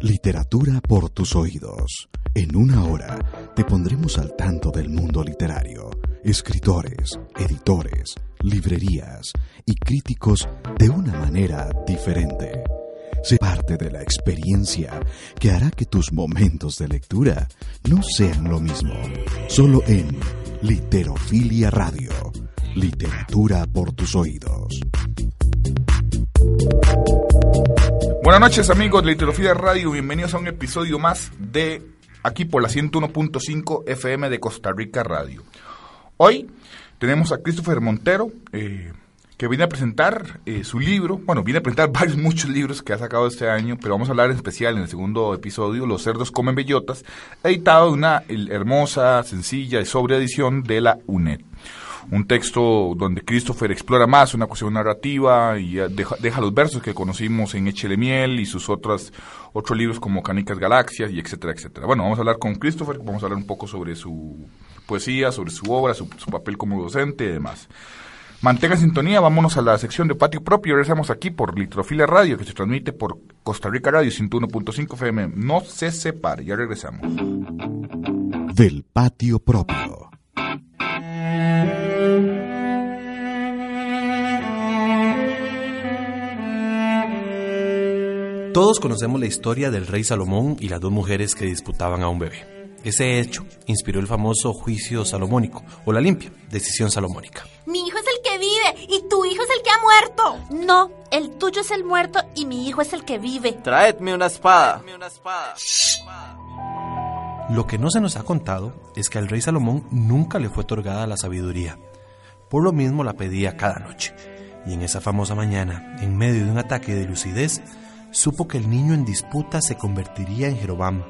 Literatura por tus oídos. En una hora te pondremos al tanto del mundo literario, escritores, editores, librerías y críticos de una manera diferente. Sé parte de la experiencia que hará que tus momentos de lectura no sean lo mismo. Solo en Literofilia Radio Literatura por tus oídos. Buenas noches amigos de Literofilia Radio, bienvenidos a un episodio más de aquí por la 101.5 FM de Costa Rica Radio. Hoy tenemos a Christopher Montero, eh, que viene a presentar eh, su libro, bueno, viene a presentar varios, muchos libros que ha sacado este año, pero vamos a hablar en especial en el segundo episodio, Los cerdos comen bellotas, editado de una hermosa, sencilla y sobria edición de la UNED un texto donde Christopher explora más una cuestión narrativa y deja, los versos que conocimos en Echele Miel y sus otras otros libros como Canicas Galaxias y etcétera, etcétera. Bueno, vamos a hablar con Christopher, vamos a hablar un poco sobre su poesía, sobre su obra, su, papel como docente y demás. Mantenga sintonía, vámonos a la sección de Patio Propio. Regresamos aquí por Litrofilia Radio, que se transmite por Costa Rica Radio 101.5 FM. No se separe, ya regresamos. Del Patio Propio. Todos conocemos la historia del rey Salomón y las dos mujeres que disputaban a un bebé. Ese hecho inspiró el famoso juicio salomónico o la limpia decisión salomónica. Mi hijo es el que vive y tu hijo es el que ha muerto. No, el tuyo es el muerto y mi hijo es el que vive. Traedme una espada. Lo que no se nos ha contado es que al rey Salomón nunca le fue otorgada la sabiduría. Por lo mismo la pedía cada noche. Y en esa famosa mañana, en medio de un ataque de lucidez, supo que el niño en disputa se convertiría en Jerobam,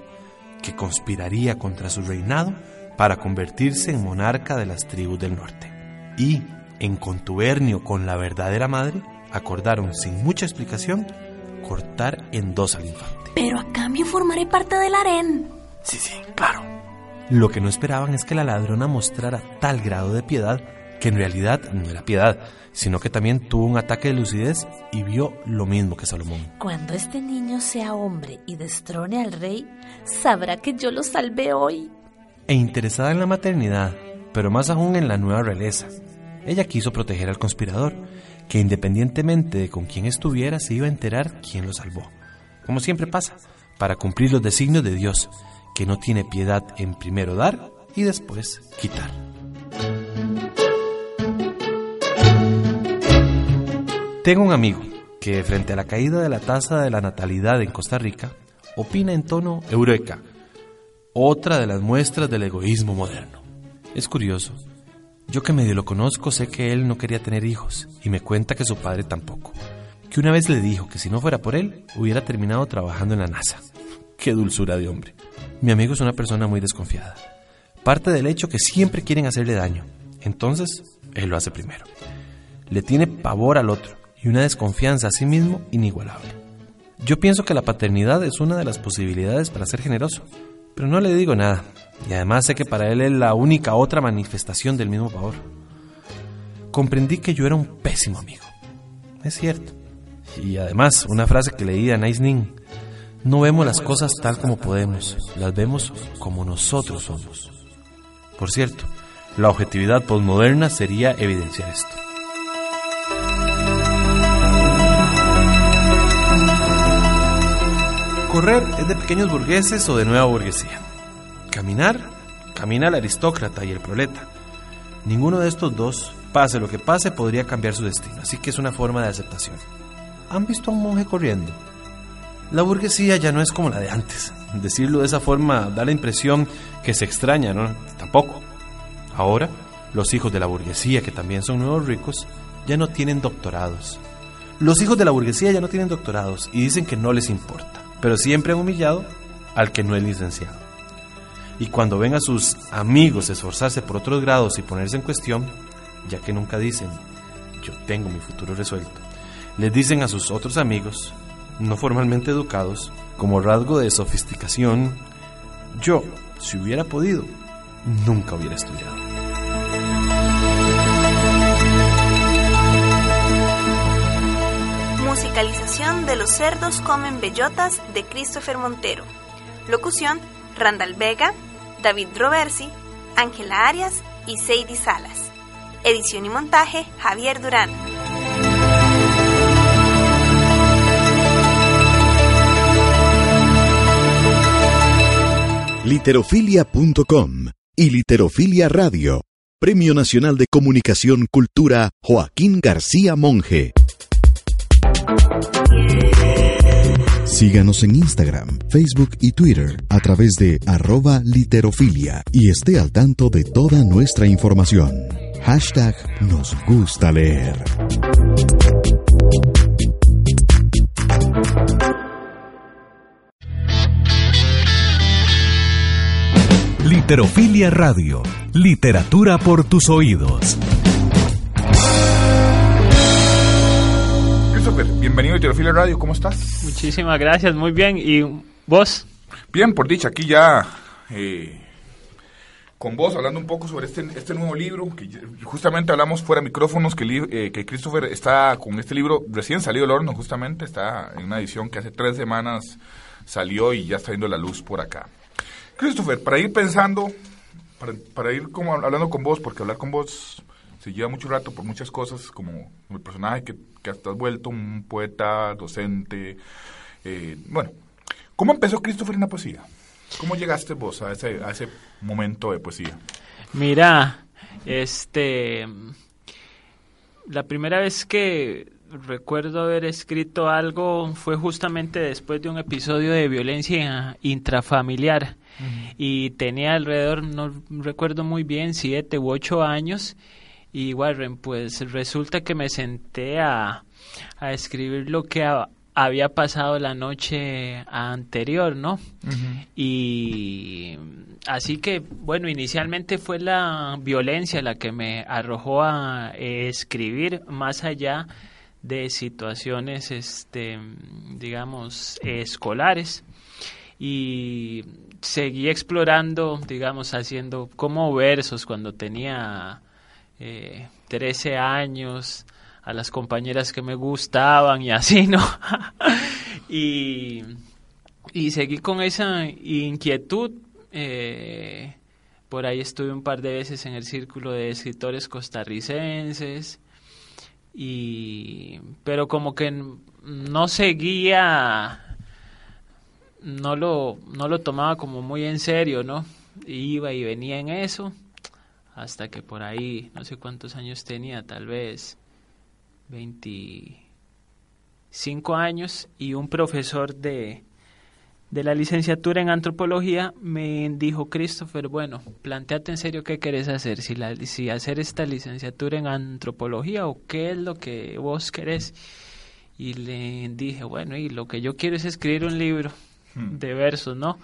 que conspiraría contra su reinado para convertirse en monarca de las tribus del norte. Y, en contubernio con la verdadera madre, acordaron sin mucha explicación cortar en dos al infante. Pero a cambio formaré parte del harén. Sí, sí, claro. Lo que no esperaban es que la ladrona mostrara tal grado de piedad que en realidad no era piedad, sino que también tuvo un ataque de lucidez y vio lo mismo que Salomón. Cuando este niño sea hombre y destrone al rey, sabrá que yo lo salvé hoy. E interesada en la maternidad, pero más aún en la nueva realeza, ella quiso proteger al conspirador, que independientemente de con quién estuviera, se iba a enterar quién lo salvó. Como siempre pasa, para cumplir los designios de Dios, que no tiene piedad en primero dar y después quitar. Tengo un amigo que frente a la caída de la tasa de la natalidad en Costa Rica, opina en tono eureka, otra de las muestras del egoísmo moderno. Es curioso, yo que medio lo conozco sé que él no quería tener hijos y me cuenta que su padre tampoco, que una vez le dijo que si no fuera por él hubiera terminado trabajando en la NASA. Qué dulzura de hombre. Mi amigo es una persona muy desconfiada. Parte del hecho que siempre quieren hacerle daño, entonces él lo hace primero. Le tiene pavor al otro y una desconfianza a sí mismo inigualable. Yo pienso que la paternidad es una de las posibilidades para ser generoso, pero no le digo nada, y además sé que para él es la única otra manifestación del mismo pavor. Comprendí que yo era un pésimo amigo. Es cierto. Y además, una frase que leí a Nice no vemos las cosas tal como podemos, las vemos como nosotros somos. Por cierto, la objetividad postmoderna sería evidenciar esto. Correr es de pequeños burgueses o de nueva burguesía. Caminar, camina el aristócrata y el proleta. Ninguno de estos dos, pase lo que pase, podría cambiar su destino, así que es una forma de aceptación. ¿Han visto a un monje corriendo? La burguesía ya no es como la de antes. Decirlo de esa forma da la impresión que se extraña, ¿no? Tampoco. Ahora, Los hijos de la burguesía, que también son nuevos ricos, ya no tienen doctorados. Los hijos de la burguesía ya no tienen doctorados y dicen que no les importa, pero siempre han humillado al que no es licenciado. Y cuando ven a sus amigos esforzarse por otros grados y ponerse en cuestión, ya que nunca dicen, yo tengo mi futuro resuelto, les dicen a sus otros amigos, no formalmente educados, como rasgo de sofisticación, yo, si hubiera podido, nunca hubiera estudiado. Musicalización de Los cerdos comen bellotas de Christopher Montero. Locución, Randall Vega, David Roversi, Ángela Arias y Sadie Salas. Edición y montaje, Javier Durán. Literofilia.com y Literofilia Radio. Premio Nacional de Comunicación Cultura Joaquín García Monge. Síganos en Instagram, Facebook y Twitter a través de arroba literofilia y esté al tanto de toda nuestra información. Hashtag nos gusta leer. Literofilia Radio. Literatura por tus oídos. Bienvenido a Radio, ¿cómo estás? Muchísimas gracias, muy bien. ¿Y vos? Bien, por dicha, aquí ya eh, con vos hablando un poco sobre este, este nuevo libro, que justamente hablamos fuera de micrófonos, que, eh, que Christopher está con este libro recién salido del horno, justamente, está en una edición que hace tres semanas salió y ya está viendo la luz por acá. Christopher, para ir pensando, para, para ir como hablando con vos, porque hablar con vos se lleva mucho rato por muchas cosas, como el personaje que, que hasta has vuelto un poeta, docente. eh, bueno, ¿cómo empezó Christopher en la poesía? ¿Cómo llegaste vos a ese, a ese momento de poesía? Mira, este. La primera vez que recuerdo haber escrito algo fue justamente después de un episodio de violencia intrafamiliar. Y tenía alrededor, no recuerdo muy bien, siete u ocho años. Y Warren, pues resulta que me senté a, a escribir lo que ha- había pasado la noche anterior, ¿no? Y así que, bueno, inicialmente fue la violencia la que me arrojó a eh, escribir más allá de situaciones, este, digamos, escolares. Y seguí explorando, digamos, haciendo como versos cuando tenía eh, 13 años, a las compañeras que me gustaban y así, ¿no? y, y seguí con esa inquietud. eh, por ahí estuve un par de veces en el círculo de escritores costarricenses. Y, pero como que no seguía, no lo, no lo tomaba como muy en serio, ¿no? Iba y venía en eso, hasta que por ahí, no sé cuántos años tenía, tal vez 25 años, y un profesor de, de la licenciatura en antropología me dijo, Christopher, bueno, planteate en serio qué querés hacer, si, la, si hacer esta licenciatura en antropología o qué es lo que vos querés. Y le dije, bueno, y lo que yo quiero es escribir un libro de versos, ¿no?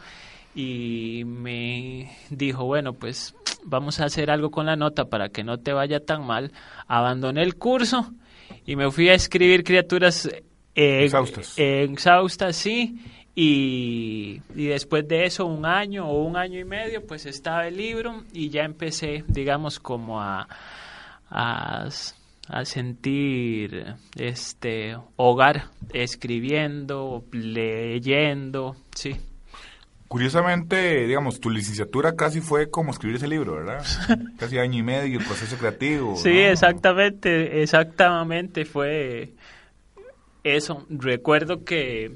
Y me dijo, bueno, pues vamos a hacer algo con la nota para que no te vaya tan mal. Abandoné el curso y me fui a escribir criaturas eh, Exhaustas. exhaustas, sí. Y, y después de eso, un año o un año y medio, pues estaba el libro y ya empecé, digamos, como a, a, a sentir este hogar, escribiendo, leyendo, sí. Curiosamente, digamos, tu licenciatura casi fue como escribir ese libro, ¿verdad? casi año y medio, el proceso creativo. Sí, ¿no? exactamente, exactamente fue eso. Recuerdo que,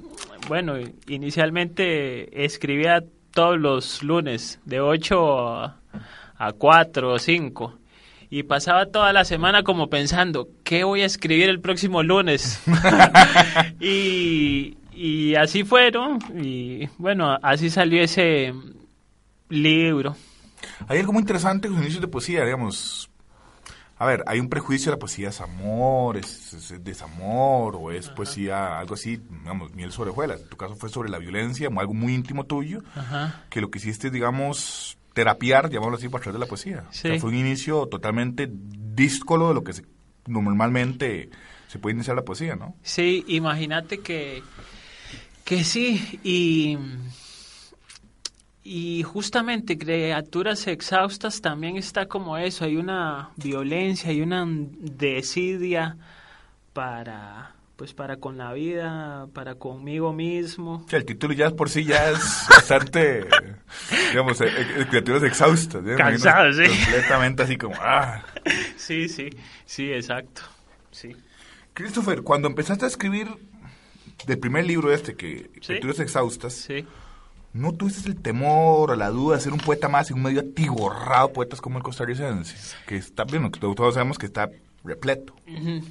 bueno, inicialmente escribía todos los lunes de 8 a, a 4 o 5 y pasaba toda la semana como pensando, ¿qué voy a escribir el próximo lunes? y, y así fueron y bueno, así salió ese libro. Hay algo muy interesante con los inicios de poesía, digamos. a ver, hay un prejuicio de la poesía es amor, es, es- es desamor, o es poesía, algo así, digamos, miel sobre hojuelas. En tu caso fue sobre la violencia, algo muy íntimo tuyo, Ajá. que lo que hiciste, digamos, terapiar, llamémoslo así, por través de la poesía. O sea, fue un inicio totalmente díscolo de lo que se- normalmente se puede iniciar la poesía, ¿no? Sí, imagínate que, que sí, y, y justamente criaturas exhaustas también está como eso, hay una violencia, hay una desidia para pues para con la vida, para conmigo mismo. O sea, el título ya por sí ya es bastante, digamos, eh, eh, criaturas exhaustas. ¿eh? Cansado, sí. Completamente así como, ah. Sí, sí, sí, exacto. Sí. Christopher, cuando empezaste a escribir del primer libro este, que Sí. Criaturas Exhaustas, Sí. ¿no tuviste el temor o la duda de ser un poeta más en un medio atiborrado de poetas como el costarricense? Que está, bueno, que todos sabemos que está repleto.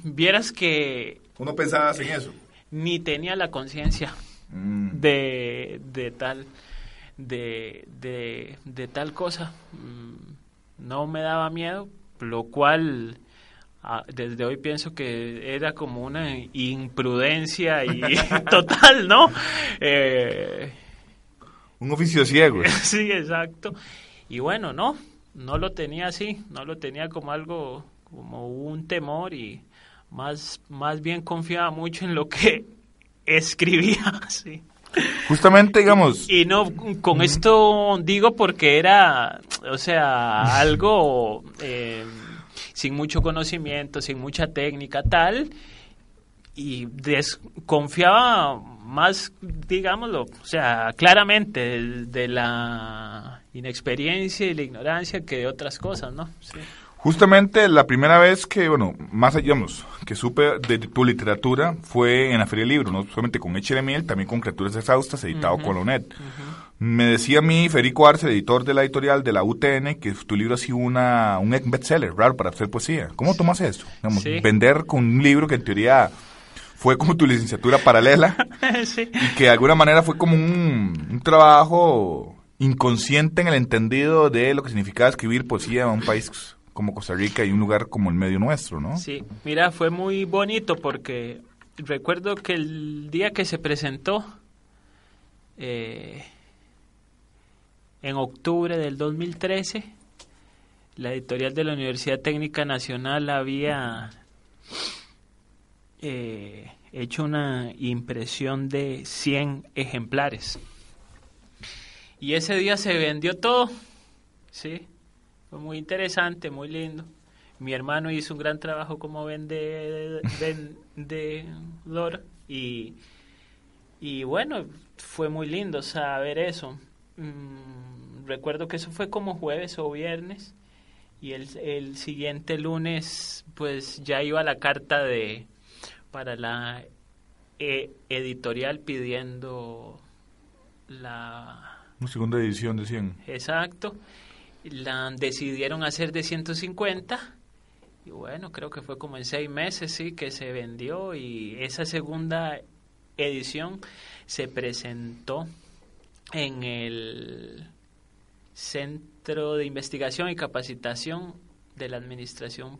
Vieras que ¿Uno pensaba en eso? ni tenía la conciencia Mm. de, de tal de, de, de tal cosa Mm, no me daba miedo lo cual desde hoy pienso que era como una imprudencia y total no Eh, Un oficio ciego. sí exacto. Y bueno no no lo tenía así no lo tenía como algo como un temor y más más bien confiaba mucho en lo que escribía sí. Justamente, digamos, y no, con esto digo porque era, o sea, algo eh, sin mucho conocimiento, sin mucha técnica, tal, y desconfiaba más, digámoslo, o sea, claramente de, de la inexperiencia y la ignorancia que de otras cosas, ¿no? Sí. Justamente la primera vez que, bueno, más allá, digamos, que supe de tu literatura fue en la Feria del Libro, no solamente con Échele Miel, también con Criaturas Exhaustas, editado con Lonet. Me decía a mí, Federico Arce, editor de la editorial de la UTN, que tu libro ha sido una, un bestseller, raro para hacer poesía. ¿Cómo tomas eso? Digamos, Sí. Vender con un libro que en teoría fue como tu licenciatura paralela sí. y que de alguna manera fue como un, un trabajo inconsciente en el entendido de lo que significaba escribir poesía en un país como Costa Rica y un lugar como el medio nuestro, ¿no? Sí, mira, fue muy bonito porque recuerdo que el día que se presentó, eh, en octubre del 2013, la editorial de la Universidad Técnica Nacional había eh, hecho una impresión de 100 ejemplares. Y ese día se vendió todo, ¿sí? Fue muy interesante, muy lindo. Mi hermano hizo un gran trabajo como vende, vendedor y, y bueno, fue muy lindo saber eso. Mm, recuerdo que eso fue como jueves o viernes y el, el siguiente lunes pues ya iba la carta de para la eh, editorial pidiendo la Una segunda edición de 100. Exacto. La decidieron hacer de 150 y bueno, creo que fue como en seis meses, sí, que se vendió y esa segunda edición se presentó en el Centro de Investigación y Capacitación de la Administración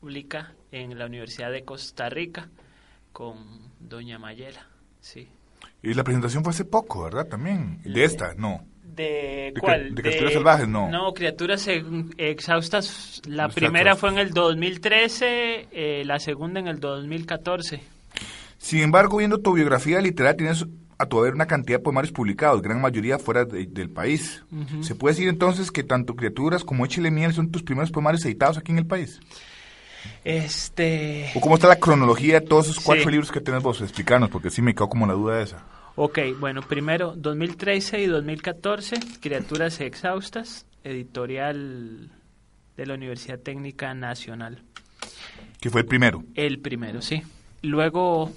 Pública en la Universidad de Costa Rica con Doña Mayela, sí. Y la presentación fue hace poco, ¿verdad? También. De esta, no. ¿De De cuál? de criaturas salvajes, no. No, criaturas ex- exhaustas. La primera fue en el 2013, eh, la segunda en el 2014. Sin embargo, viendo tu biografía literal, tienes a tu haber una cantidad de poemarios publicados, gran mayoría fuera de- del país. ¿Se puede decir entonces que tanto Criaturas como Échele Miel son tus primeros poemarios editados aquí en el país? Este. ¿O cómo está la cronología de todos esos cuatro Sí. libros que tenés vos? Explicarnos, porque sí me quedó como la duda esa. Ok, bueno, primero 2013 y 2014, Criaturas Exhaustas, editorial de la Universidad Técnica Nacional. Que fue el primero. El primero, sí. Luego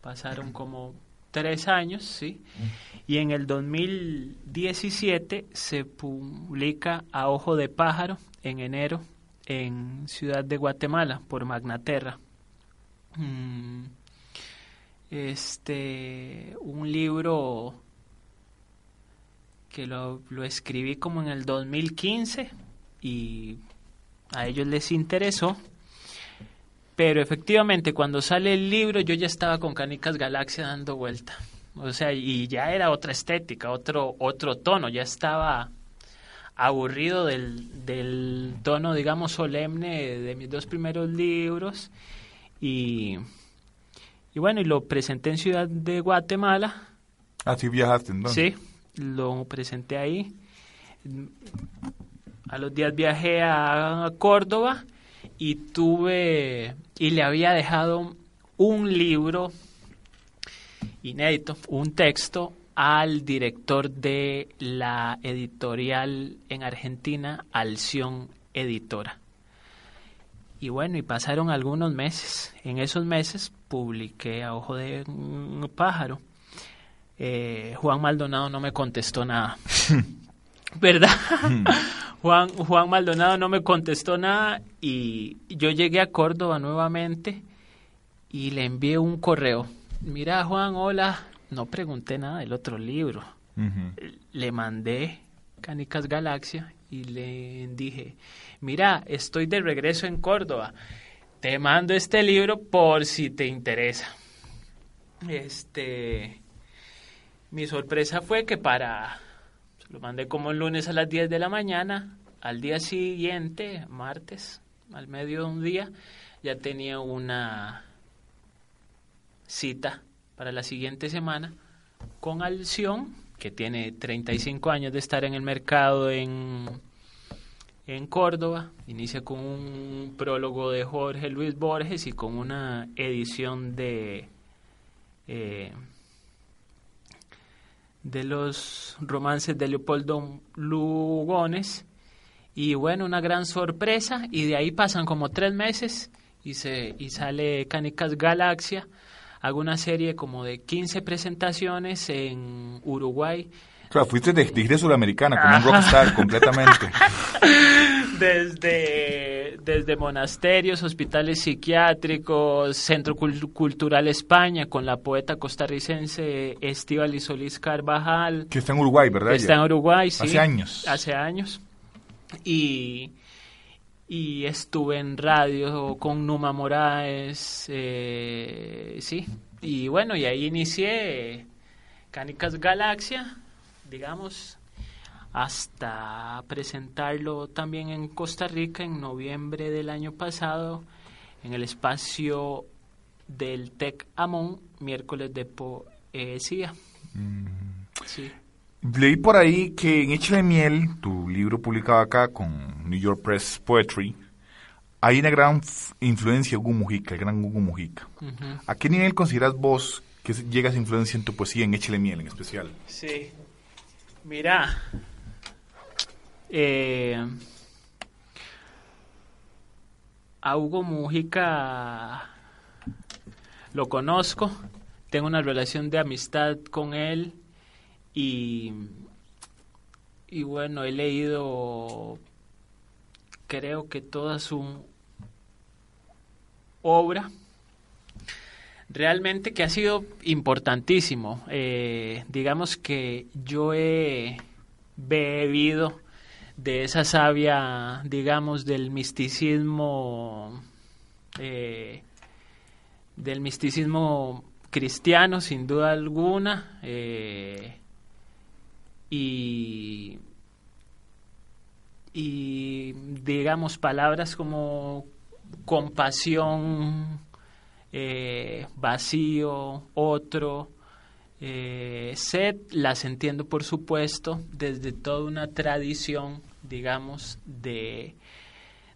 pasaron como tres años, sí. Y en el 2017 se publica A Ojo de Pájaro en enero en Ciudad de Guatemala por Magnaterra. Mm, Este, un libro que lo, lo escribí como en el 2015 y a ellos les interesó. Pero efectivamente, cuando sale el libro, yo ya estaba con Canicas Galaxia dando vuelta. O sea, y ya era otra estética, otro, otro tono, ya estaba aburrido del, del tono, digamos, solemne de mis dos primeros libros. Y, y bueno, y lo presenté en Ciudad de Guatemala. Ah, sí viajaste entonces. Sí, lo presenté ahí. A los días viajé a Córdoba y tuve y le había dejado un libro inédito, un texto al director de la editorial en Argentina, Alción Editora. Y bueno, y pasaron algunos meses. En esos meses publiqué a Ojo de un Pájaro. Eh, Juan Maldonado no me contestó nada. ¿Verdad? Juan, Juan Maldonado no me contestó nada y yo llegué a Córdoba nuevamente y le envié un correo. Mira, Juan, hola. No pregunté nada del otro libro. Le mandé Canicas Galaxia y le dije, mira, estoy de regreso en Córdoba. Te mando este libro por si te interesa. Este, mi sorpresa fue que para lo mandé como el lunes a las 10 de la mañana. Al día siguiente, martes, al medio de un día, ya tenía una cita para la siguiente semana con Alción, que tiene 35 años de estar en el mercado en, en Córdoba. Inicia con un prólogo de Jorge Luis Borges y con una edición de... Eh, de los romances de Leopoldo Lugones. Y bueno, una gran sorpresa. Y de ahí pasan como tres meses y, se, y sale Canicas Galaxia. Hago una serie como de 15 presentaciones en Uruguay. Claro, fuiste de, de sudamericana, como un rockstar completamente. desde, desde monasterios, hospitales psiquiátricos, Centro Cultural España, con la poeta costarricense Estíbal Solís Carvajal. Que está en Uruguay, ¿verdad? Está en Uruguay, sí. Hace años. Hace años. Y, y estuve en radio con Numa Moraes, eh, sí. Y bueno, y ahí inicié Cánicas Galaxia, digamos, hasta presentarlo también en Costa Rica en noviembre del año pasado en el espacio del TEC Amón, miércoles de poesía. Mm. Leí por ahí que en Eche de Miel, tu libro publicado acá con New York Press Poetry, hay una gran influencia de Hugo Mujica, el gran Hugo Mujica. ¿A qué nivel consideras vos que llega esa influencia en tu poesía, en Échale Miel en especial? Sí. Mira, eh, a Hugo Mujica lo conozco, tengo una relación de amistad con él y, y bueno, he leído creo que toda su obra realmente que ha sido importantísimo. Eh, digamos que yo he bebido de esa savia, digamos, del misticismo, eh, del misticismo cristiano, sin duda alguna, eh, y, y, digamos, palabras como compasión, eh, vacío, otro, eh, sed las entiendo, por supuesto, desde toda una tradición, digamos, de,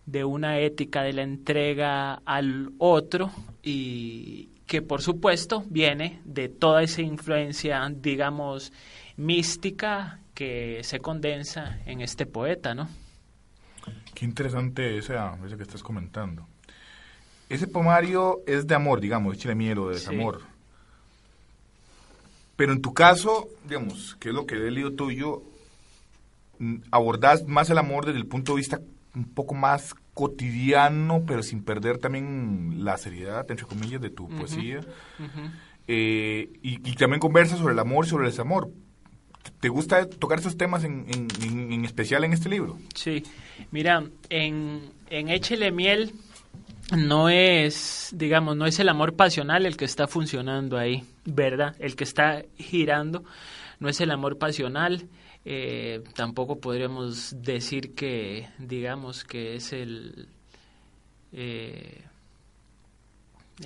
de una ética de la entrega al otro y que, por supuesto, viene de toda esa influencia, digamos, mística que se condensa en este poeta, ¿no? Qué interesante ese, ese que estás comentando. Ese poemario es de amor, digamos, de miel o de desamor. Pero en tu caso, digamos, que es lo que he leído tuyo, abordás más el amor desde el punto de vista un poco más cotidiano, pero sin perder también la seriedad, entre comillas, de tu poesía. Eh, y, también conversas sobre el amor y sobre el desamor. ¿Te gusta tocar esos temas en, en, en especial en este libro? Sí, mira, en, en Échele Miel no es, digamos, no es el amor pasional el que está funcionando ahí, ¿verdad? El que está girando, no es el amor pasional. Eh, tampoco podríamos decir que, digamos, que es el, eh,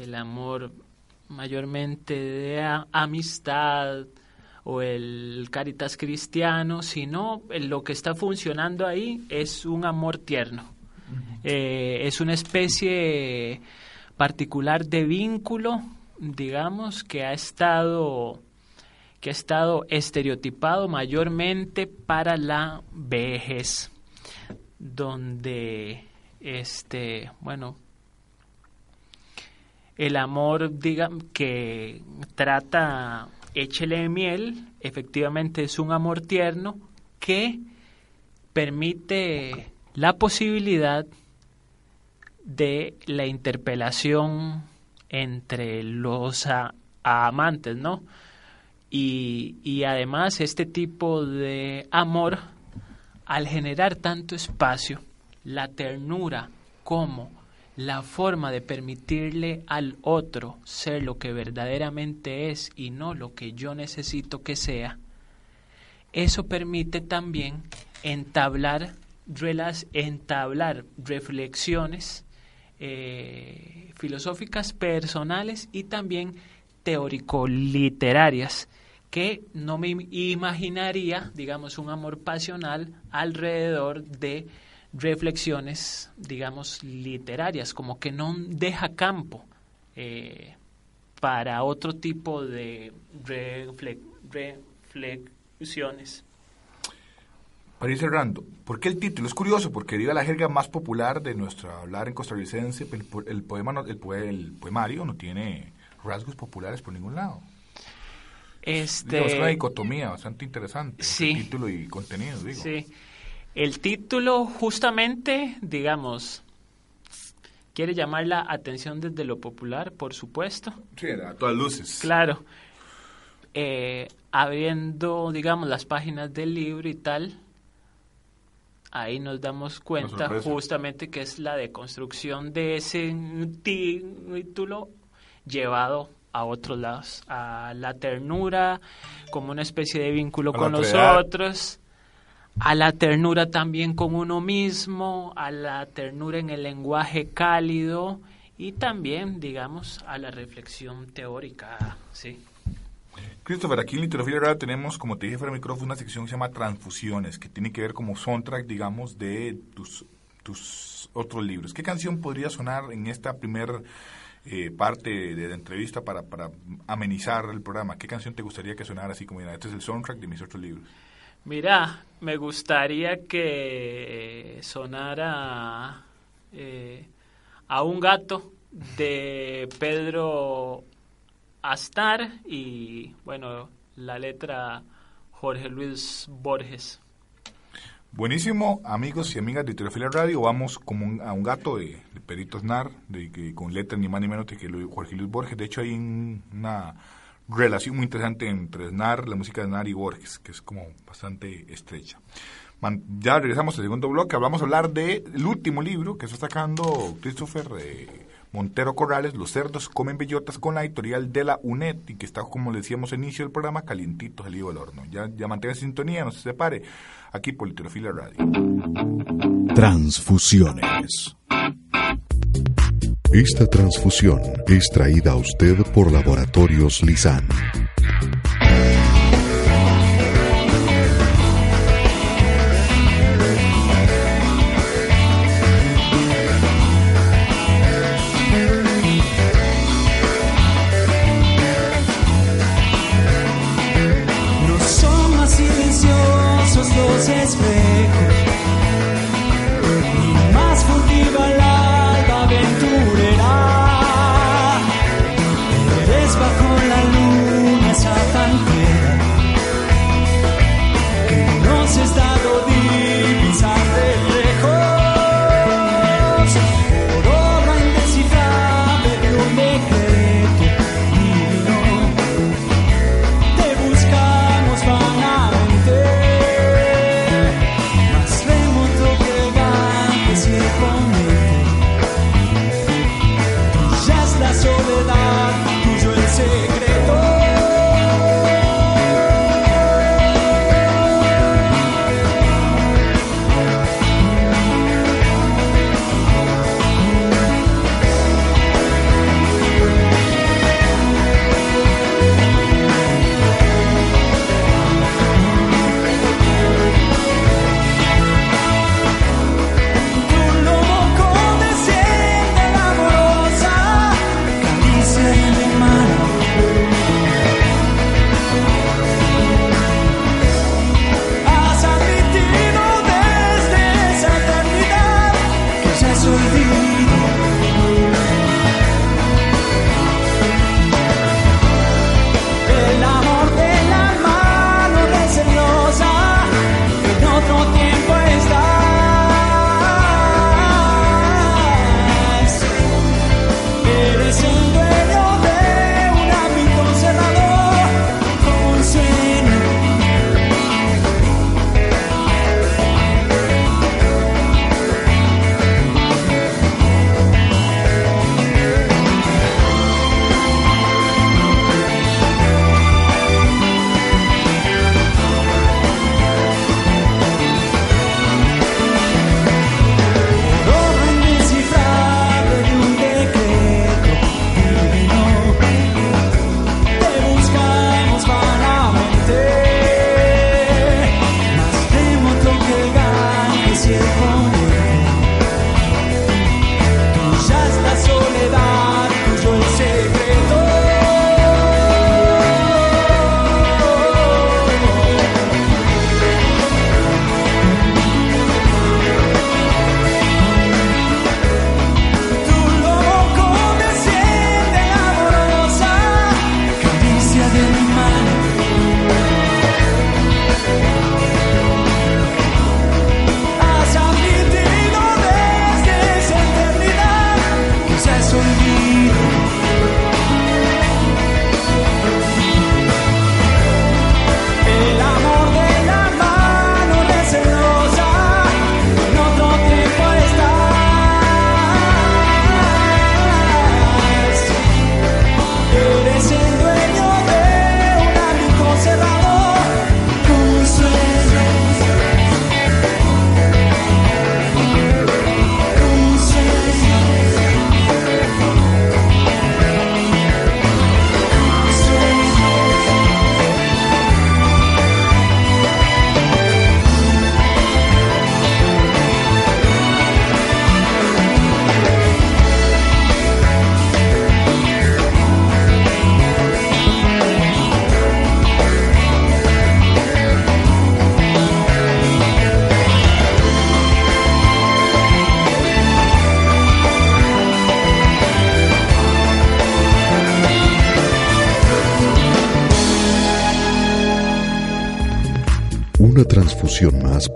el amor mayormente de amistad o el caritas cristiano, sino lo que está funcionando ahí es un amor tierno eh, es una especie particular de vínculo, digamos, que ha estado que ha estado estereotipado mayormente para la vejez, donde este, bueno, el amor, digamos, que trata échele miel, efectivamente es un amor tierno que permite la posibilidad de la interpelación entre los amantes, ¿no? Y, y además este tipo de amor, al generar tanto espacio, la ternura como la forma de permitirle al otro ser lo que verdaderamente es y no lo que yo necesito que sea, eso permite también entablar entablar reflexiones eh, filosóficas personales y también teórico-literarias que no me imaginaría, digamos, un amor pasional alrededor de reflexiones, digamos, literarias, como que no deja campo eh, para otro tipo de reflexiones. Para ir cerrando, ¿por qué el título? Es curioso, porque diga la jerga más popular de nuestro hablar en costarricense, el, el, poema el, el, poemario no tiene rasgos populares por ningún lado. Este... es una dicotomía bastante interesante, sí. título y contenido, digo. Sí, el título justamente, digamos, quiere llamar la atención desde lo popular, por supuesto. Sí, a todas luces. Claro. Eh, abriendo, digamos, las páginas del libro y tal, ahí nos damos cuenta justamente que es la deconstrucción de ese título llevado a otros lados, a la ternura como una especie de vínculo con los otros, a la ternura también con uno mismo, a la ternura en el lenguaje cálido y también, digamos, a la reflexión teórica, sí. Christopher, aquí en Literatura Radio tenemos, como te dije fuera micrófono, una sección que se llama Transfusiones, que tiene que ver como soundtrack, digamos, de tus, tus otros libros. ¿Qué canción podría sonar en esta primera eh, parte de la entrevista para, para amenizar el programa? ¿Qué canción te gustaría que sonara así como, mira, este es el soundtrack de mis otros libros? Mira, me gustaría que sonara eh, a un gato de Pedro Astar y, bueno, la letra Jorge Luis Borges. Buenísimo, amigos y amigas de Teofilia Radio. Vamos como a un gato de, de Perito Asnar, de, que, con letras ni más ni menos que Jorge Luis Borges. De hecho, hay una relación muy interesante entre Asnar, la música de Asnar y Borges, que es como bastante estrecha. ya regresamos al segundo bloque. Hablamos a hablar del último libro que está sacando Christopher. Eh, Montero Corrales, Los cerdos comen bellotas con la editorial de la UNED y que está, como le decíamos al inicio del programa, calientito salido del horno. Ya, ya mantenga sintonía, no se separe, aquí por Literofilia Radio. Transfusiones. Esta transfusión es traída a usted por Laboratorios Lisan.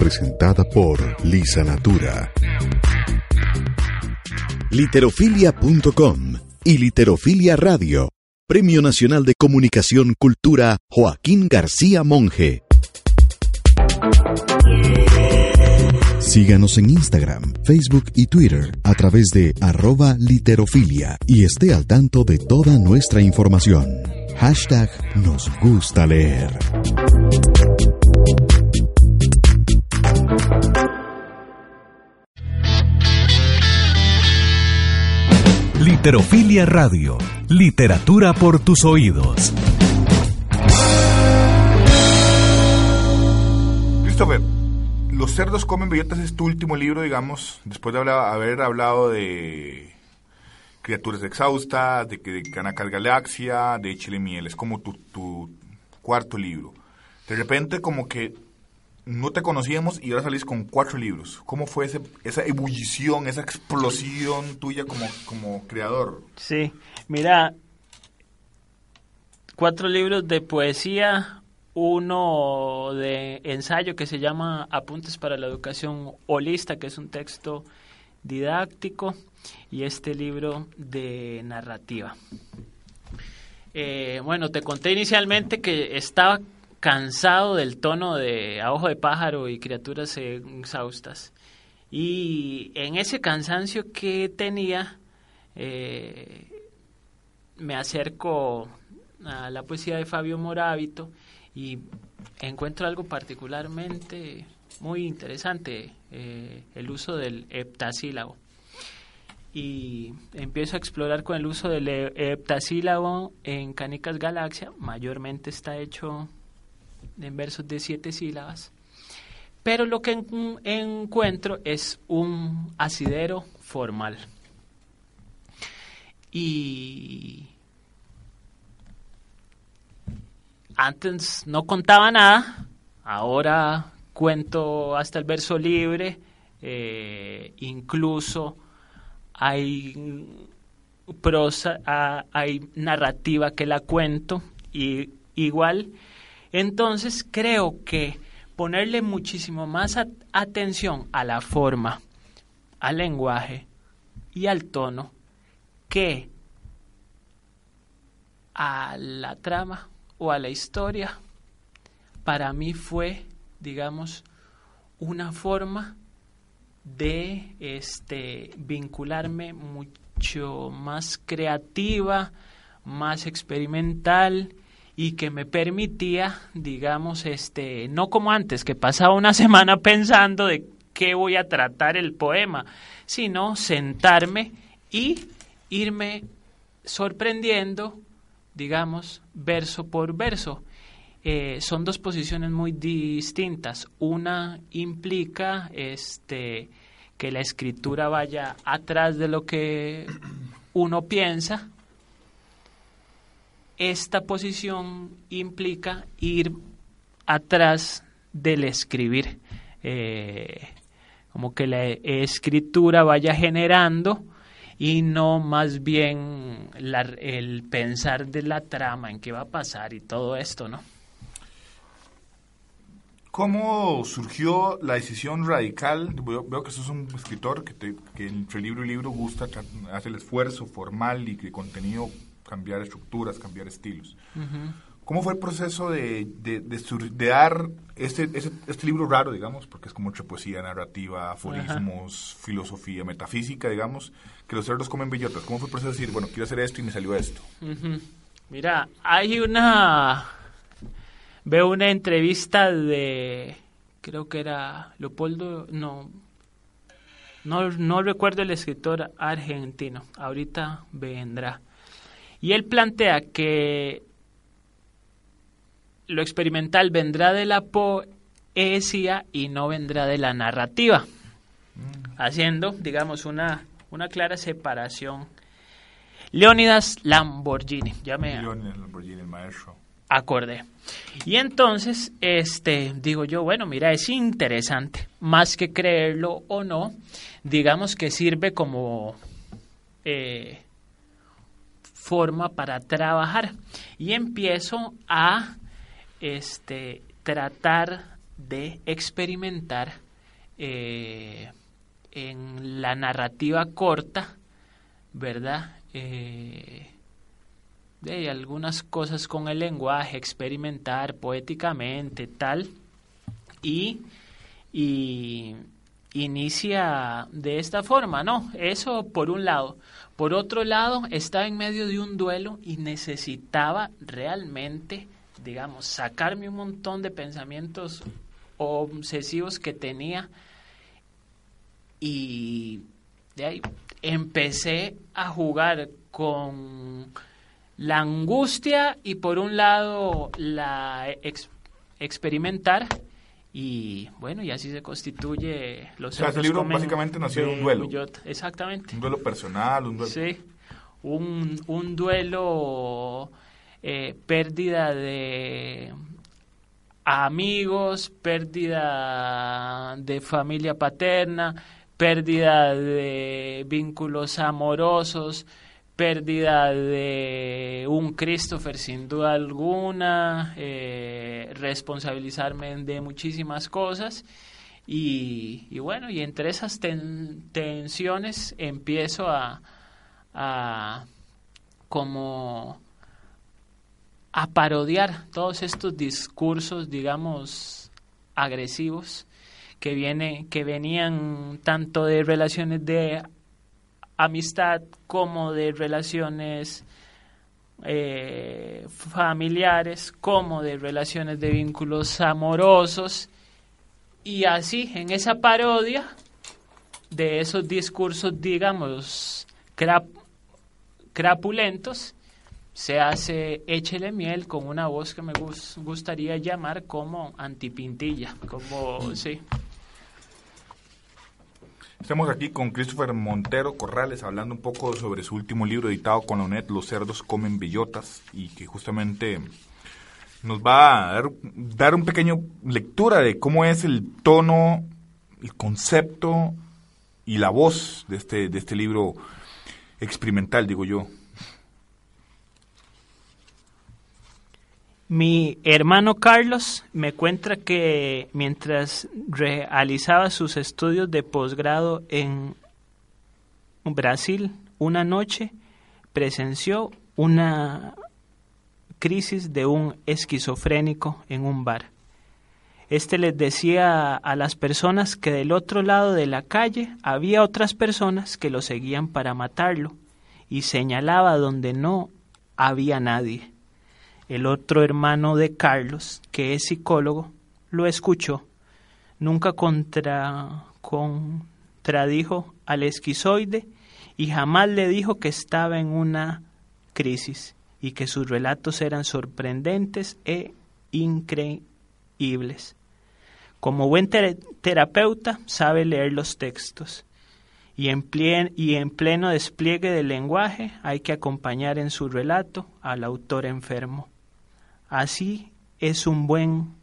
Presentada por Lisa Natura. Literofilia.com y Literofilia Radio. Premio Nacional de Comunicación Cultura Joaquín García Monge. Síganos en Instagram, Facebook y Twitter a través de arroba literofilia y esté al tanto de toda nuestra información. Hashtag nos gusta leer. Literofilia Radio. Literatura por tus oídos. Christopher, Los cerdos comen bellotas es tu último libro, digamos, después de haber hablado de criaturas exhaustas, de, de Galaxia, de Chile Miel. Es como tu cuarto libro. De repente como que no te conocíamos y ahora salís con cuatro libros. ¿Cómo fue ese, esa ebullición, esa explosión tuya como, como creador? Sí, mira, cuatro libros de poesía, uno de ensayo que se llama Apuntes para la Educación Holista, que es un texto didáctico, y este libro de narrativa. Eh, bueno, te conté inicialmente que estaba cansado del tono de A Ojo de Pájaro y Criaturas Exhaustas. Y en ese cansancio que tenía, eh, me acerco a la poesía de Fabio Morábito y encuentro algo particularmente muy interesante, eh, el uso del heptasílabo. Y empiezo a explorar con el uso del he- heptasílabo en Canicas Galaxia, mayormente está hecho en versos de siete sílabas. Pero lo que en- encuentro es un asidero formal. Y antes no contaba nada, ahora cuento hasta el verso libre, eh, incluso hay prosa, ah, hay narrativa que la cuento y igual. Entonces creo que ponerle muchísimo más at- atención a la forma, al lenguaje y al tono que a la trama o a la historia, para mí fue, digamos, una forma de este vincularme mucho más creativa, más experimental y que me permitía, digamos, este, no como antes, que pasaba una semana pensando de qué voy a tratar el poema, sino sentarme y irme sorprendiendo, digamos, verso por verso. Eh, son dos posiciones muy distintas. Una implica este, que la escritura vaya atrás de lo que uno piensa. Esta posición implica ir atrás del escribir. Eh, como que la escritura vaya generando y no más bien el pensar de la trama, en qué va a pasar y todo esto, ¿no? ¿Cómo surgió la decisión radical? Veo, que sos un escritor que, te- que entre libro y libro gusta, hace el esfuerzo formal y de contenido, cambiar estructuras, cambiar estilos. ¿Cómo fue el proceso de, de, de dar este, este, este libro raro, digamos, porque es como entre poesía, narrativa, aforismos, filosofía, metafísica, digamos, que los cerdos comen bellotas? ¿Cómo fue el proceso de decir, bueno, quiero hacer esto y me salió esto? Mira, hay una... Veo una entrevista de... Creo que era Leopoldo... No, no, no recuerdo el escritor argentino. Ahorita vendrá. Y él plantea que lo experimental vendrá de la poesía y no vendrá de la narrativa. Haciendo, digamos, una, una clara separación. Leonidas Lamborghini, ya me Lamborghini, el maestro. acordé. Y entonces, este, digo yo, bueno, mira, es interesante, más que creerlo o no, digamos que sirve como eh, forma para trabajar. Y empiezo a este, tratar de experimentar eh, en la narrativa corta, ¿verdad? Eh, de algunas cosas con el lenguaje, experimentar poéticamente, tal, y, y inicia de esta forma, ¿no? Eso por un lado. Por otro lado, estaba en medio de un duelo y necesitaba realmente, digamos, sacarme un montón de pensamientos obsesivos que tenía y de ahí empecé a jugar con la angustia y por un lado la experimentar y bueno, y así se constituye los O sea, ese libro básicamente nació de un duelo. Exactamente. Un duelo personal, un duelo. Sí, un, un duelo, eh, pérdida de amigos, pérdida de familia paterna, pérdida de vínculos amorosos, pérdida de un Christopher sin duda alguna, eh, responsabilizarme de muchísimas cosas. Y, bueno, y entre esas tensiones empiezo a, a como a parodiar todos estos discursos, digamos, agresivos que viene, que venían tanto de relaciones de amistad como de relaciones eh, familiares, como de relaciones de vínculos amorosos. Y así, en esa parodia de esos discursos, digamos, crapulentos, se hace Échele miel con una voz que me gustaría llamar como antipintilla, como, sí. Estamos aquí con Christopher Montero Corrales hablando un poco sobre su último libro editado con la UNED, Los cerdos comen bellotas, y que justamente nos va a dar, dar un pequeño lectura de cómo es el tono, el concepto y la voz de este, de este libro experimental, digo yo. Mi hermano Carlos me cuenta que mientras realizaba sus estudios de posgrado en Brasil, una noche presenció una crisis de un esquizofrénico en un bar. Este les decía a las personas que del otro lado de la calle había otras personas que lo seguían para matarlo y señalaba donde no había nadie. El otro hermano de Carlos, que es psicólogo, lo escuchó. Nunca contra, contradijo al esquizoide y jamás le dijo que estaba en una crisis y que sus relatos eran sorprendentes e increíbles. Como buen terapeuta sabe leer los textos y y en pleno despliegue del lenguaje hay que acompañar en su relato al autor enfermo. Así es un buen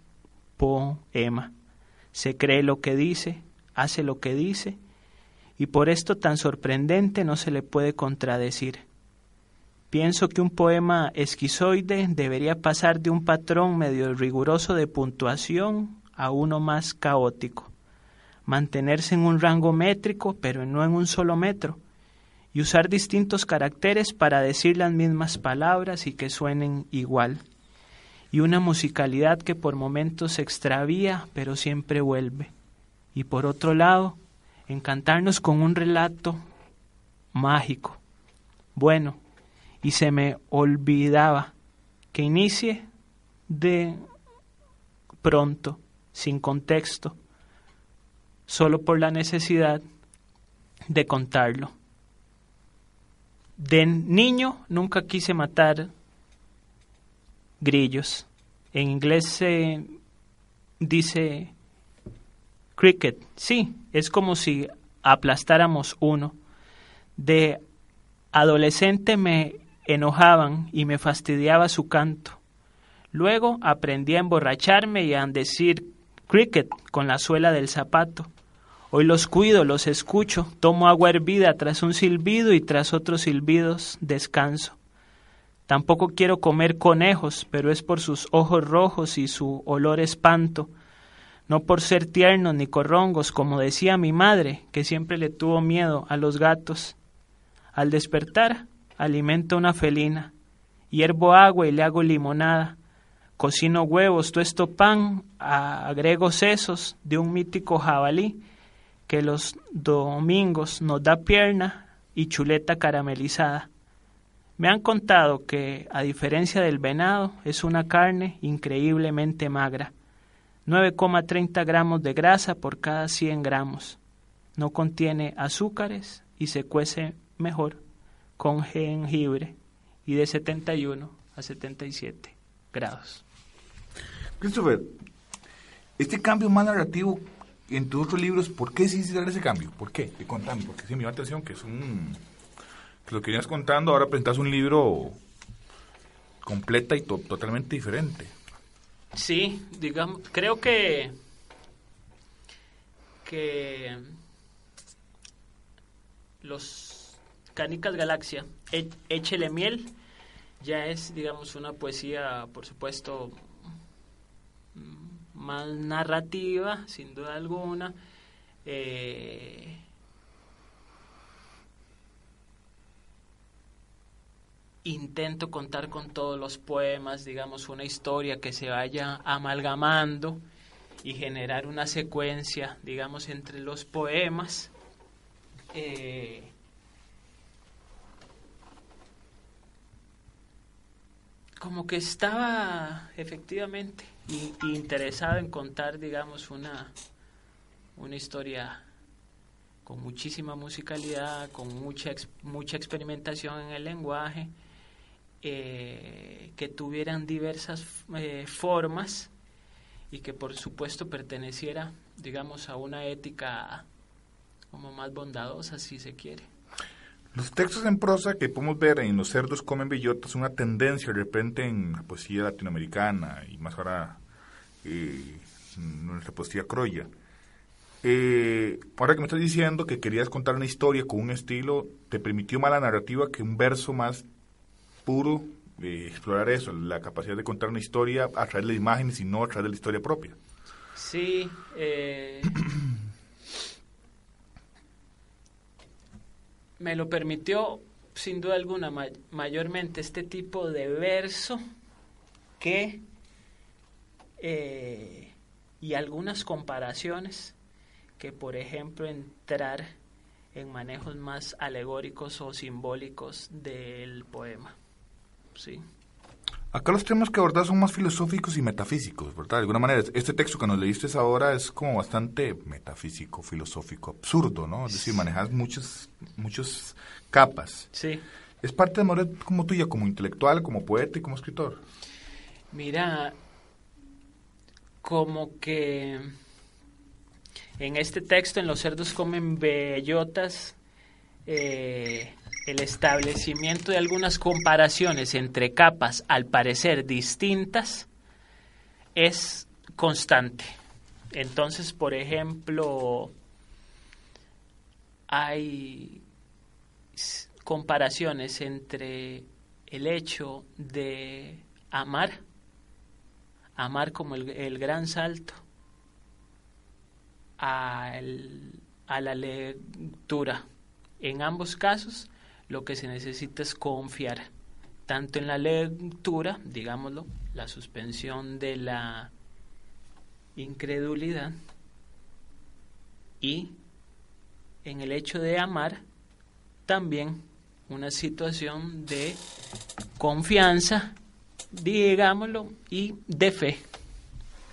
poema. Se cree lo que dice, hace lo que dice, y por esto tan sorprendente no se le puede contradecir. Pienso que un poema esquizoide debería pasar de un patrón medio riguroso de puntuación a uno más caótico, mantenerse en un rango métrico, pero no en un solo metro, y usar distintos caracteres para decir las mismas palabras y que suenen igual y una musicalidad que por momentos se extravía pero siempre vuelve. Y por otro lado, encantarnos con un relato mágico. Bueno, y se me olvidaba que inicie de pronto, sin contexto, solo por la necesidad de contarlo. De niño nunca quise matar grillos. En inglés se dice cricket. Sí, es como si aplastáramos uno. De adolescente me enojaban y me fastidiaba su canto. Luego aprendí a emborracharme y a decir cricket con la suela del zapato. Hoy los cuido, los escucho, tomo agua hervida tras un silbido y tras otros silbidos descanso. Tampoco quiero comer conejos, pero es por sus ojos rojos y su olor espanto. no por ser tiernos ni corrongos, como decía mi madre, que siempre le tuvo miedo a los gatos. Al despertar, alimento una felina, hiervo agua y le hago limonada, cocino huevos, tuesto pan, agrego sesos de un mítico jabalí que los domingos nos da pierna y chuleta caramelizada. Me han contado que, a diferencia del venado, es una carne increíblemente magra. 9,30 gramos de grasa por cada 100 gramos. No contiene azúcares y se cuece mejor con jengibre y de 71 a 77 grados. Christopher, este cambio más narrativo en tus otros libros, ¿por qué sí dar ese cambio? ¿Por qué? Te contame, porque sí me llama atención que es un lo que venías contando, ahora presentas un libro completa y totalmente diferente. Sí, digamos, creo que que los Canicas Galaxia, Échele miel, ya es, digamos, una poesía, por supuesto, más narrativa, sin duda alguna. Eh, intento contar con todos los poemas, digamos, una historia que se vaya amalgamando y generar una secuencia, digamos, entre los poemas. Eh, como que estaba efectivamente interesado en contar, digamos, una, una historia con muchísima musicalidad, con mucha, mucha experimentación en el lenguaje eh, que tuvieran diversas eh, formas y que por supuesto perteneciera, digamos, a una ética como más bondadosa, si se quiere. Los textos en prosa que podemos ver en Los cerdos comen bellotas una tendencia de repente en la poesía latinoamericana y más ahora eh, en nuestra poesía croya. Eh, ahora que me estás diciendo que querías contar una historia con un estilo, ¿te permitió más la narrativa que un verso más puro eh, explorar eso, la capacidad de contar una historia a través de imágenes y no a través de la historia propia. Sí, eh, me lo permitió sin duda alguna mayormente este tipo de verso que eh, y algunas comparaciones que por ejemplo entrar en manejos más alegóricos o simbólicos del poema. Sí. Acá los temas que abordas son más filosóficos y metafísicos, ¿verdad? De alguna manera, este texto que nos leíste ahora es como bastante metafísico, filosófico, absurdo, ¿no? Es decir, manejas muchas, muchas capas. Sí. ¿Es parte de Moret como tuya, como intelectual, como poeta y como escritor? Mira, como que en este texto, en Los cerdos comen bellotas, eh, el establecimiento de algunas comparaciones entre capas al parecer distintas es constante. Entonces, por ejemplo, hay comparaciones entre el hecho de amar, amar como el, gran salto, a la lectura. En ambos casos, lo que se necesita es confiar tanto en la lectura, digámoslo, la suspensión de la incredulidad y en el hecho de amar también una situación de confianza, digámoslo, y de fe.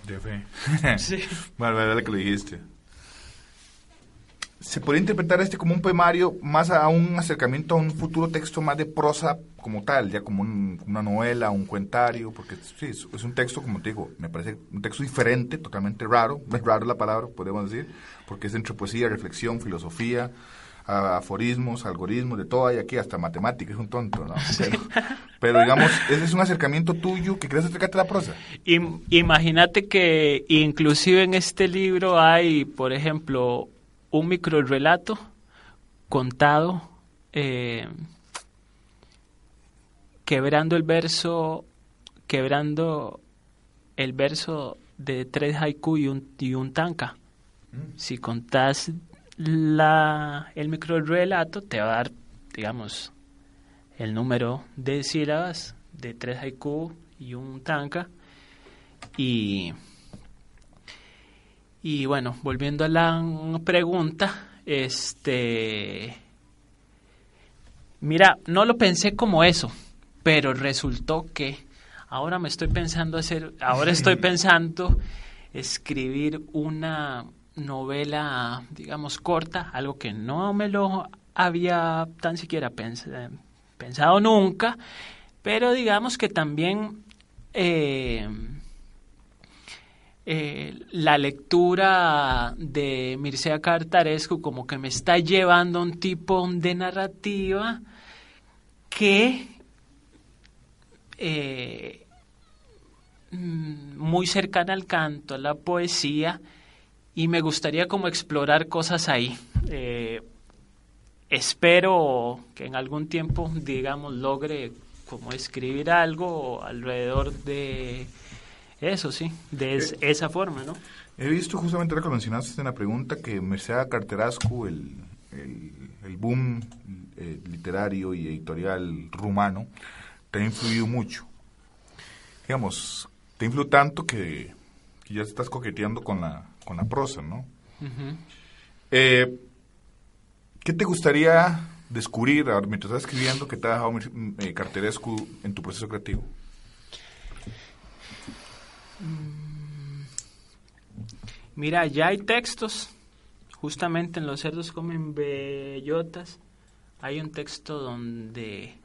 De fe. sí. Bueno, que lo dijiste se puede interpretar este como un poemario más a un acercamiento a un futuro texto más de prosa como tal, ya como una novela, un cuentario, porque sí, es un texto, como te digo, me parece un texto diferente, totalmente raro, es raro la palabra, podemos decir, porque es entre poesía, reflexión, filosofía, aforismos, algoritmos, de todo hay aquí, hasta matemáticas, es un tonto, ¿no? Pero, digamos, ese es un acercamiento tuyo que quieres acercarte a la prosa. Imagínate que inclusive en este libro hay, por ejemplo, un microrelato contado eh, quebrando el verso quebrando el verso de tres haiku y un, y un tanka. Si contás la, el microrelato, te va a dar, digamos, el número de sílabas de tres haiku y un tanka. Y, y bueno, volviendo a la pregunta, este... Mira, no lo pensé como eso, pero resultó que ahora me estoy pensando hacer, ahora estoy pensando escribir una novela, digamos, corta, algo que no me lo había tan siquiera pensado nunca, pero digamos que también eh, eh, la lectura de Mircea Cartarescu como que me está llevando a un tipo de narrativa que eh, mm, muy cercana al canto, a la poesía, y me gustaría como explorar cosas ahí. Eh, espero que en algún tiempo, digamos, logre como escribir algo alrededor de eso sí, de eh, esa forma, ¿no? He visto justamente lo que mencionaste en la pregunta que Mercedes Carterascu, el, el, boom eh, literario y editorial rumano, te ha influido mucho. Digamos, te influyó tanto que, ya estás coqueteando con la, con la prosa, ¿no? Eh, ¿Qué te gustaría descubrir mientras estás escribiendo que te ha dejado Carterescu en tu proceso creativo? Mm. Mira, ya hay textos, justamente en Los cerdos comen bellotas, hay un texto donde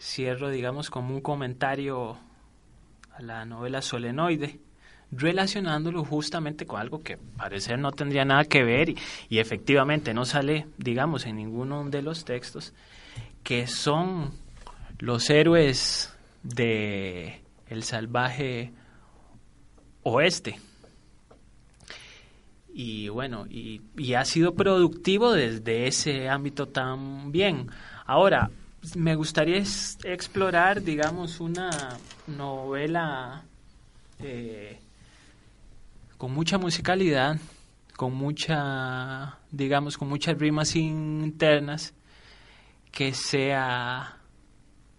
cierro, digamos, como un comentario a la novela Solenoide, relacionándolo justamente con algo que parecer no tendría nada que ver y, y, efectivamente no sale, digamos, en ninguno de los textos, que son los héroes de el salvaje oeste. Y bueno, y, ha sido productivo desde ese ámbito también. Ahora, me gustaría explorar, digamos, una novela eh, con mucha musicalidad, con mucha, digamos, con muchas rimas internas, que sea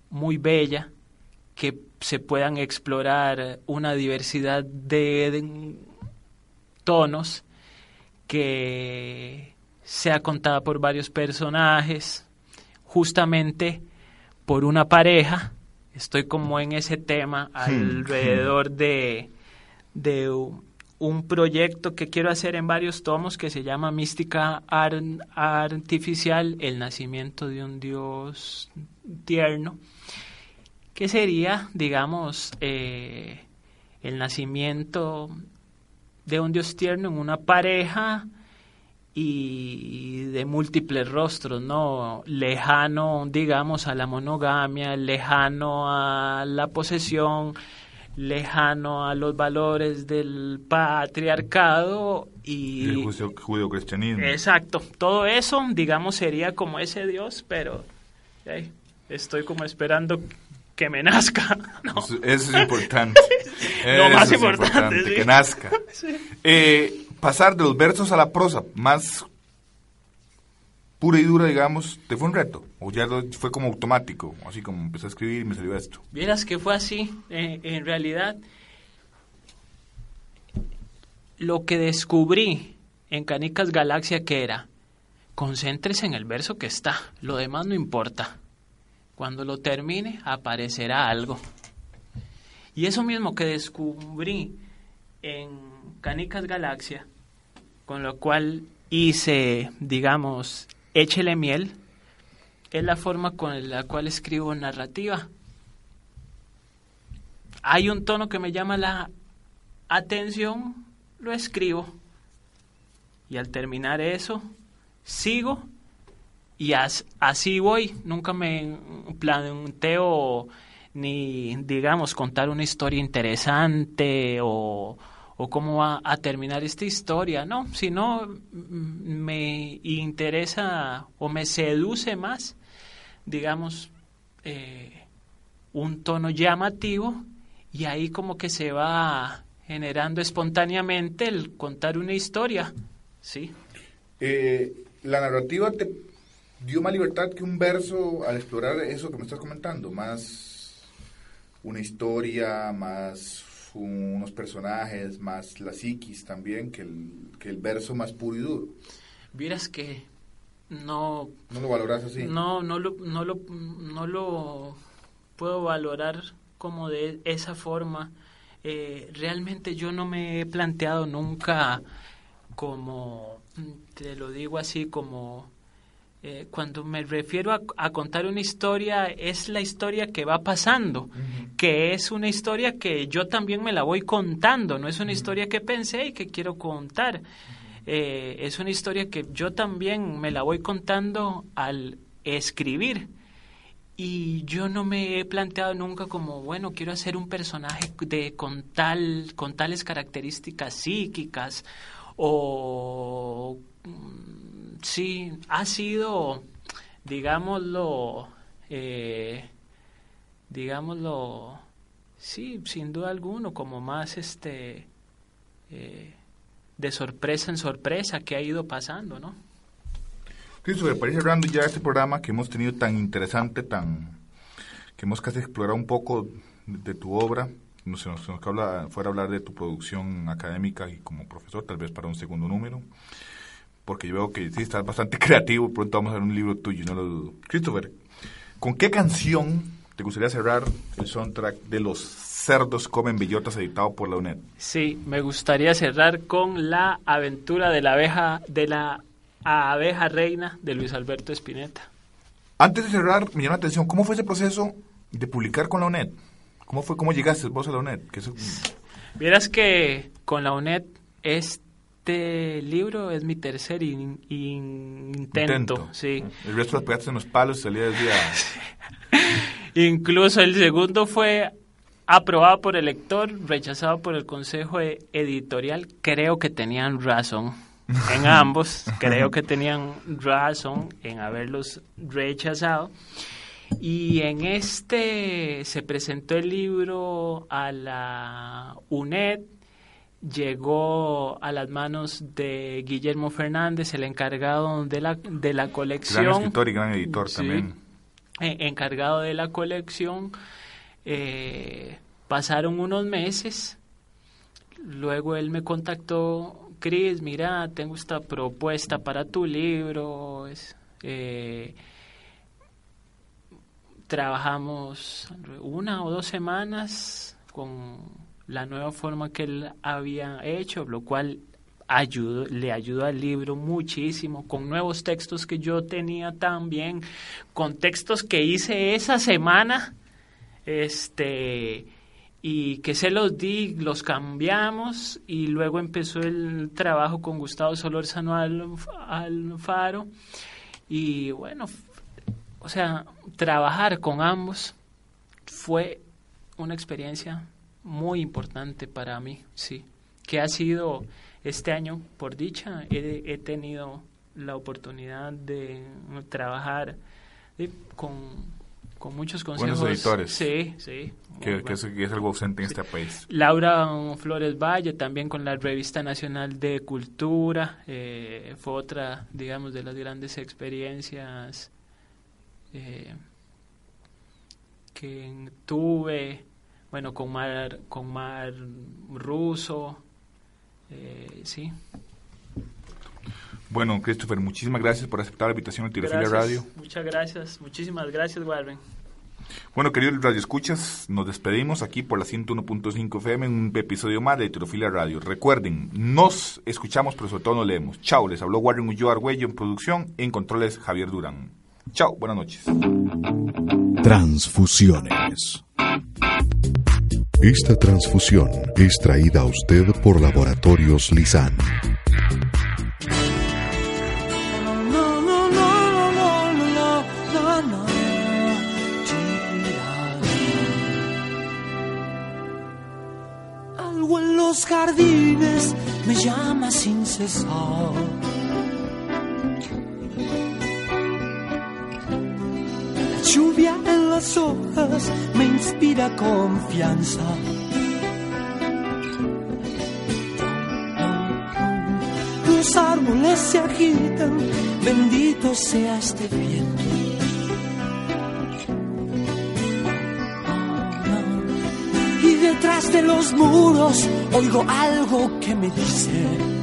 muy bella, que se puedan explorar una diversidad de, tonos que sea contada por varios personajes, justamente por una pareja. Estoy como en ese tema hmm. alrededor de, de un proyecto que quiero hacer en varios tomos que se llama Mística Artificial, el nacimiento de un Dios tierno que sería, digamos, eh, el nacimiento de un Dios tierno en una pareja y de múltiples rostros, ¿no? Lejano, digamos, a la monogamia, lejano a la posesión, lejano a los valores del patriarcado y... El judeocristianismo. Exacto. Todo eso, digamos, sería como ese Dios, pero estoy como esperando que me nazca. Eso, es importante. Lo más importante, que nazca. Eh, pasar de los versos a la prosa, más pura y dura, digamos, ¿te fue un reto? ¿O ya fue como automático? Así como empecé a escribir y me salió esto. Vieras que fue así, eh, en realidad. Lo que descubrí en Canicas Galaxia que era, concéntrese en el verso que está, lo demás no importa. Cuando lo termine, aparecerá algo. Y eso mismo que descubrí en Canicas Galaxia, con lo cual hice, digamos, échele miel, es la forma con la cual escribo narrativa. Hay un tono que me llama la atención, lo escribo. Y al terminar eso, sigo y así voy, nunca me planteo ni, digamos, contar una historia interesante o, o cómo va a terminar esta historia, no, sino me interesa o me seduce más, digamos, eh, un tono llamativo y ahí como que se va generando espontáneamente el contar una historia. Sí. Eh, la narrativa te dio más libertad que un verso al explorar eso que me estás comentando, más una historia, más unos personajes, más la psiquis también, que el, que el verso más puro y duro. Vieras que no... ¿No lo valoras así? No, no lo, no lo, no lo puedo valorar como de esa forma. Eh, realmente yo no me he planteado nunca como, te lo digo así, como eh, cuando me refiero a, contar una historia, es la historia que va pasando, que es una historia que yo también me la voy contando, no es una historia que pensé y que quiero contar. Eh, es una historia que yo también me la voy contando al escribir. Y yo no me he planteado nunca como, bueno, quiero hacer un personaje de con tal, con tales características psíquicas o mm, sí, ha sido, digámoslo, eh, digámoslo, sí, sin duda alguno, como más este eh, de sorpresa en sorpresa que ha ido pasando, ¿no? Christopher, para ir cerrando ya este programa que hemos tenido tan interesante, tan que hemos casi explorado un poco de tu obra, no sé, nos, nos fuera hablar de tu producción académica y como profesor, tal vez para un segundo número, porque yo veo que sí estás bastante creativo, pronto vamos a ver un libro tuyo, no lo dudo. Christopher, ¿con qué canción te gustaría cerrar el soundtrack de Los Cerdos Comen Bellotas editado por la UNED? Sí, me gustaría cerrar con La aventura de la abeja, de la abeja reina de Luis Alberto Spinetta. Antes de cerrar, me llama la atención, ¿cómo fue ese proceso de publicar con la UNED? ¿Cómo fue, cómo llegaste vos a la UNED? Que eso- Vieras que con la UNED este libro es mi tercer in- in- intento, sí. El resto los pegaste en los palos y salía del día. Incluso el segundo fue aprobado por el lector, rechazado por el consejo editorial. Creo que tenían razón en ambos, creo que tenían razón en haberlos rechazado. Y en este se presentó el libro a la UNED, llegó a las manos de Guillermo Fernández, el encargado de la, de la colección. Gran escritor y gran editor Sí. también. Eh, encargado de la colección. Eh, pasaron unos meses. Luego él me contactó, Chris, mira, tengo esta propuesta para tu libro. Es, eh, trabajamos una o dos semanas con la nueva forma que él había hecho, lo cual ayudó, le ayudó al libro muchísimo, con nuevos textos que yo tenía también, con textos que hice esa semana, este y que se los di, los cambiamos y luego empezó el trabajo con Gustavo Solórzano Alf- Alfaro y bueno, o sea, trabajar con ambos fue una experiencia muy importante para mí, sí, que ha sido este año, por dicha, he, he tenido la oportunidad de trabajar con, con muchos consejos. Buenos editores. Sí, sí. Que es, que es algo ausente en este país. Laura Flores Valle, también con la Revista Nacional de Cultura, eh, fue otra, digamos, de las grandes experiencias eh, que tuve, bueno, con Mar, con Mar Russo, eh, sí. Bueno, Christopher, muchísimas gracias por aceptar la invitación a Tirofilia Gracias, Radio. Muchas gracias, muchísimas gracias, Warren. Bueno, queridos radioescuchas, nos despedimos aquí por la 101.5 FM en un episodio más de Tirofilia Radio. Recuerden, nos escuchamos, pero sobre todo nos leemos. Chao, les habló Warren Ulloa Argüello en producción, en controles Javier Durán. Chao, buenas noches. Transfusiones. Esta transfusión es traída a usted por Laboratorios Lisan. Algo en los jardines me llama sin cesar. lluvia en las hojas me inspira confianza. Los árboles se agitan, bendito sea este viento. Y detrás de los muros oigo algo que me dice.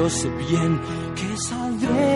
Yo sé bien que saldré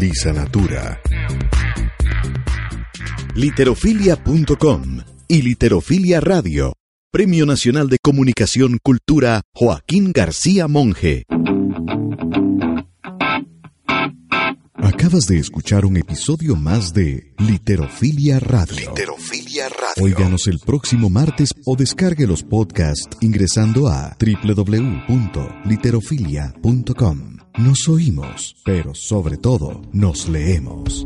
Lisa Natura. Literofilia.com y Literofilia Radio. Premio Nacional de Comunicación Cultura Joaquín García Monge. Acabas de escuchar un episodio más de Literofilia Radio. Literofilia Radio. Óiganos el próximo martes o descargue los podcasts ingresando a www.literofilia.com. Nos oímos, pero sobre todo nos leemos.